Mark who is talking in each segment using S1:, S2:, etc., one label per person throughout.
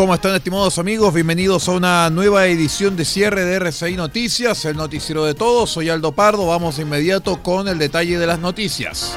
S1: ¿Cómo están estimados amigos? Bienvenidos a una nueva edición de cierre de RCI Noticias, el noticiero de todos. Soy Aldo Pardo, vamos de inmediato con el detalle de las noticias.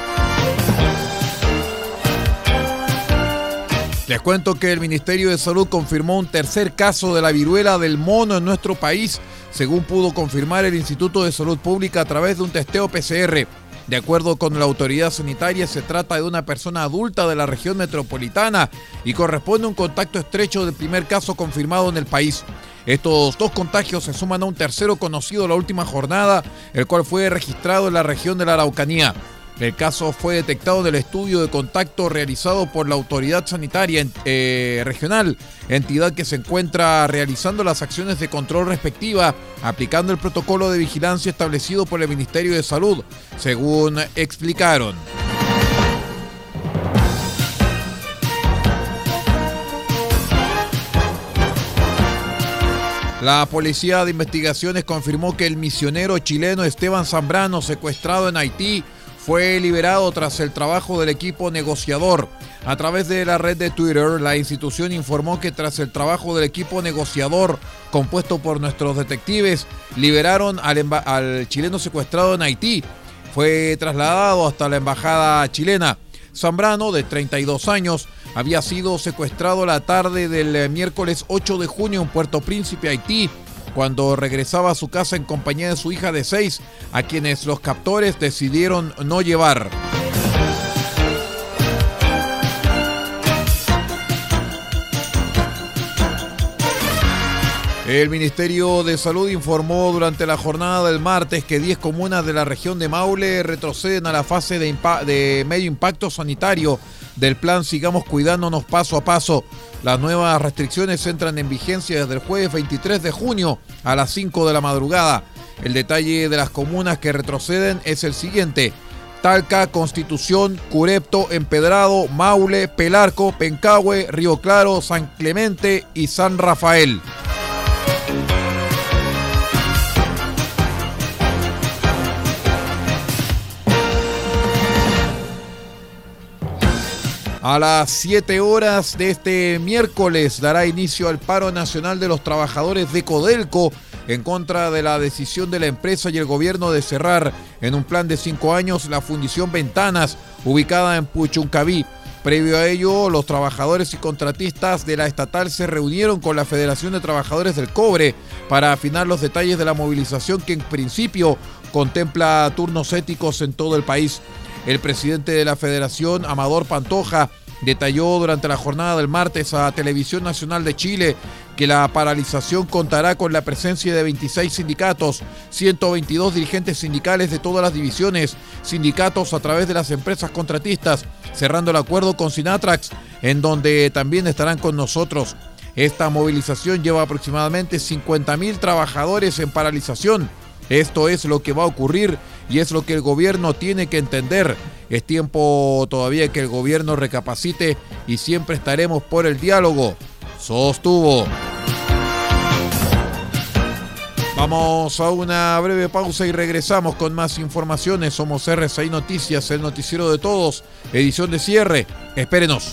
S1: Les cuento que el Ministerio de Salud confirmó un tercer caso de la viruela del mono en nuestro país, según pudo confirmar el Instituto de Salud Pública a través de un testeo PCR. De acuerdo con la autoridad sanitaria, se trata de una persona adulta de la región metropolitana y corresponde a un contacto estrecho del primer caso confirmado en el país. Estos dos contagios se suman a un tercero conocido la última jornada, el cual fue registrado en la región de la Araucanía. El caso fue detectado en el estudio de contacto realizado por la autoridad sanitaria eh, regional, entidad que se encuentra realizando las acciones de control respectiva, aplicando el protocolo de vigilancia establecido por el Ministerio de Salud, según explicaron. La Policía de Investigaciones confirmó que el misionero chileno Esteban Zambrano, secuestrado en Haití, fue liberado tras el trabajo del equipo negociador. A través de la red de Twitter, la institución informó que tras el trabajo del equipo negociador compuesto por nuestros detectives, liberaron al, chileno secuestrado en Haití. Fue trasladado hasta la embajada chilena. Zambrano, de 32 años, había sido secuestrado la tarde del miércoles 8 de junio en Puerto Príncipe, Haití cuando regresaba a su casa en compañía de su hija de seis, a quienes los captores decidieron no llevar. El Ministerio de Salud informó durante la jornada del martes que 10 comunas de la región de Maule retroceden a la fase de, de medio impacto sanitario del plan Sigamos Cuidándonos Paso a Paso. Las nuevas restricciones entran en vigencia desde el jueves 23 de junio a las 5 de la madrugada. El detalle de las comunas que retroceden es el siguiente. Talca, Constitución, Curepto, Empedrado, Maule, Pelarco, Pencahue, Río Claro, San Clemente y San Rafael. A las 7 horas de este miércoles dará inicio al paro nacional de los trabajadores de Codelco en contra de la decisión de la empresa y el gobierno de cerrar en un plan de cinco años la fundición Ventanas ubicada en Puchuncaví. Previo a ello, los trabajadores y contratistas de la estatal se reunieron con la Federación de Trabajadores del Cobre para afinar los detalles de la movilización que en principio contempla turnos éticos en todo el país. El presidente de la federación, Amador Pantoja, detalló durante la jornada del martes a Televisión Nacional de Chile que la paralización contará con la presencia de 26 sindicatos, 122 dirigentes sindicales de todas las divisiones, sindicatos a través de las empresas contratistas, cerrando el acuerdo con Sinatrax, en donde también estarán con nosotros. Esta movilización lleva aproximadamente 50.000 trabajadores en paralización esto es lo que va a ocurrir y es lo que el gobierno tiene que entender. Es tiempo todavía que el gobierno recapacite y siempre estaremos por el diálogo. Sostuvo. Vamos a una breve pausa y regresamos con más informaciones. Somos RCI Noticias, el noticiero de todos, edición de cierre. Espérenos.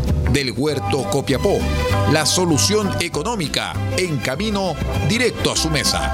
S1: del Huerto Copiapó. La solución económica en camino directo a su mesa.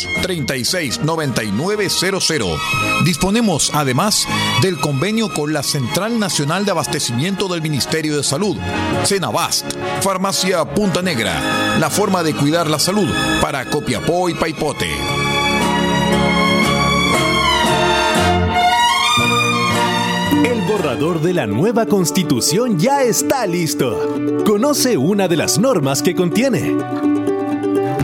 S1: 2 36 99 00. Disponemos además del convenio con la Central Nacional de Abastecimiento del Ministerio de Salud, Cenabast, Farmacia Punta Negra, la forma de cuidar la salud para Copiapó y Paipote.
S2: El borrador de la nueva constitución ya está listo. Conoce una de las normas que contiene.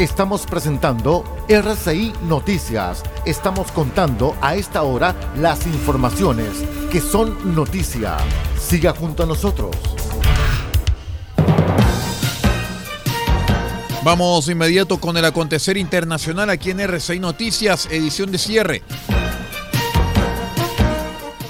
S3: Estamos presentando RCI Noticias. Estamos contando a esta hora las informaciones que son noticia. Siga junto a nosotros.
S1: Vamos inmediato con el acontecer internacional aquí en RCI Noticias, edición de cierre.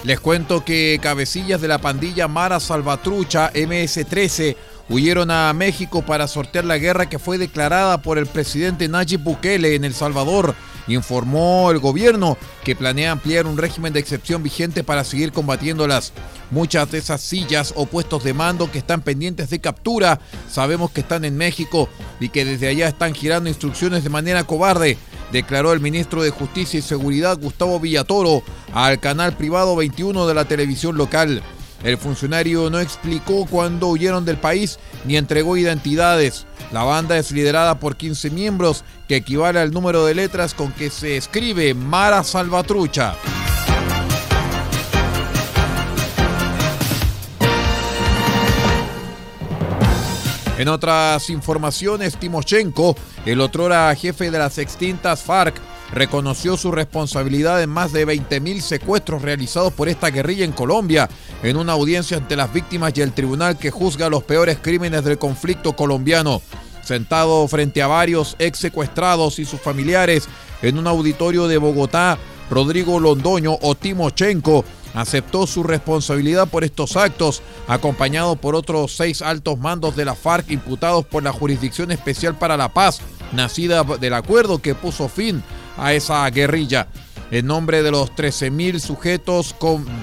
S1: Les cuento que cabecillas de la pandilla Mara Salvatrucha MS-13 huyeron a México para sortear la guerra que fue declarada por el presidente Nayib Bukele en El Salvador. Informó el gobierno que planea ampliar un régimen de excepción vigente para seguir combatiéndolas. Muchas de esas sillas o puestos de mando que están pendientes de captura sabemos que están en México y que desde allá están girando instrucciones de manera cobarde, declaró el ministro de Justicia y Seguridad Gustavo Villatoro al canal privado 21 de la televisión local. El funcionario no explicó cuándo huyeron del país ni entregó identidades. La banda es liderada por 15 miembros, que equivale al número de letras con que se escribe Mara Salvatrucha. En otras informaciones, Timoshenko, el otrora jefe de las extintas FARC, reconoció su responsabilidad en más de 20.000 secuestros realizados por esta guerrilla en Colombia, en una audiencia ante las víctimas y el tribunal que juzga los peores crímenes del conflicto colombiano. Sentado frente a varios ex secuestrados y sus familiares en un auditorio de Bogotá, Rodrigo Londoño o Timochenko aceptó su responsabilidad por estos actos, acompañado por otros seis altos mandos de la FARC imputados por la Jurisdicción Especial para la Paz, nacida del acuerdo que puso fin a esa guerrilla. En nombre de los 13.000 sujetos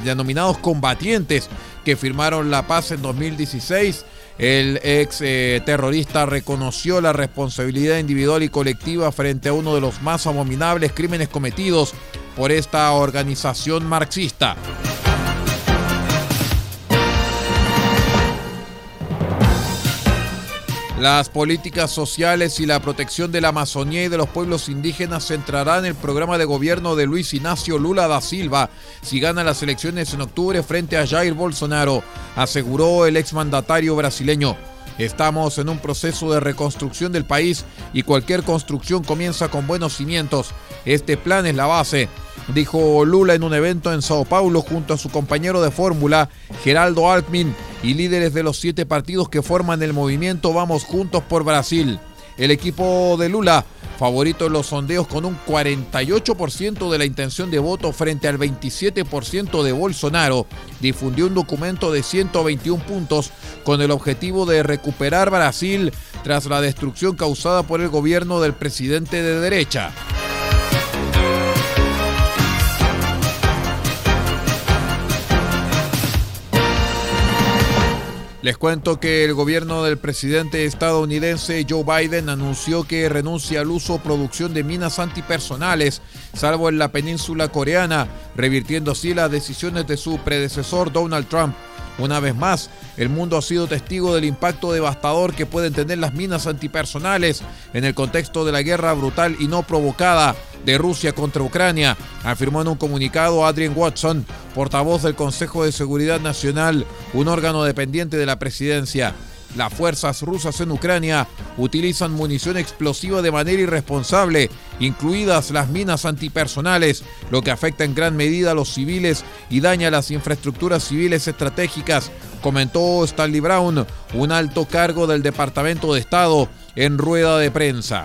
S1: denominados combatientes que firmaron la paz en 2016, el ex eh, terrorista reconoció la responsabilidad individual y colectiva frente a uno de los más abominables crímenes cometidos por esta organización marxista. Las políticas sociales y la protección de la Amazonía y de los pueblos indígenas centrarán el programa de gobierno de Luis Ignacio Lula da Silva si gana las elecciones en octubre frente a Jair Bolsonaro, aseguró el exmandatario brasileño. Estamos en un proceso de reconstrucción del país y cualquier construcción comienza con buenos cimientos. Este plan es la base, dijo Lula en un evento en Sao Paulo junto a su compañero de fórmula, Geraldo Alckmin, y líderes de los siete partidos que forman el movimiento Vamos Juntos por Brasil. El equipo de Lula, favorito en los sondeos con un 48% de la intención de voto frente al 27% de Bolsonaro, difundió un documento de 121 puntos con el objetivo de recuperar Brasil tras la destrucción causada por el gobierno del presidente de derecha. Les cuento que el gobierno del presidente estadounidense Joe Biden anunció que renuncia al uso o producción de minas antipersonales, salvo en la península coreana, revirtiendo así las decisiones de su predecesor Donald Trump. Una vez más, el mundo ha sido testigo del impacto devastador que pueden tener las minas antipersonales en el contexto de la guerra brutal y no provocada de Rusia contra Ucrania, afirmó en un comunicado Adrian Watson, portavoz del Consejo de Seguridad Nacional, un órgano dependiente de la presidencia. Las fuerzas rusas en Ucrania utilizan munición explosiva de manera irresponsable, incluidas las minas antipersonales, lo que afecta en gran medida a los civiles y daña las infraestructuras civiles estratégicas, comentó Stanley Brown, un alto cargo del Departamento de Estado, en rueda de prensa.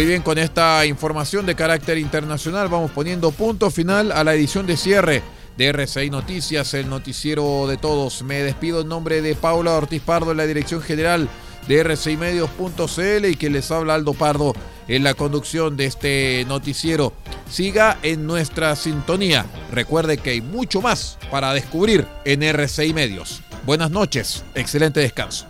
S1: Muy bien, con esta información de carácter internacional vamos poniendo punto final a la edición de cierre de RCI Noticias, el noticiero de todos. Me despido en nombre de Paula Ortiz Pardo en la dirección general de rcimedios.cl y que les habla Aldo Pardo en la conducción de este noticiero. Siga en nuestra sintonía. Recuerde que hay mucho más para descubrir en RCI Medios. Buenas noches, excelente descanso.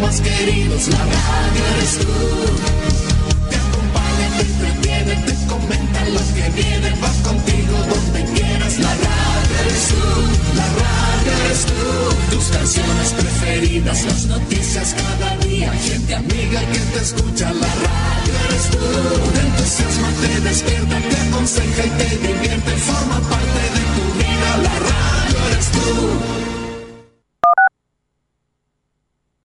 S4: Más queridos, la radio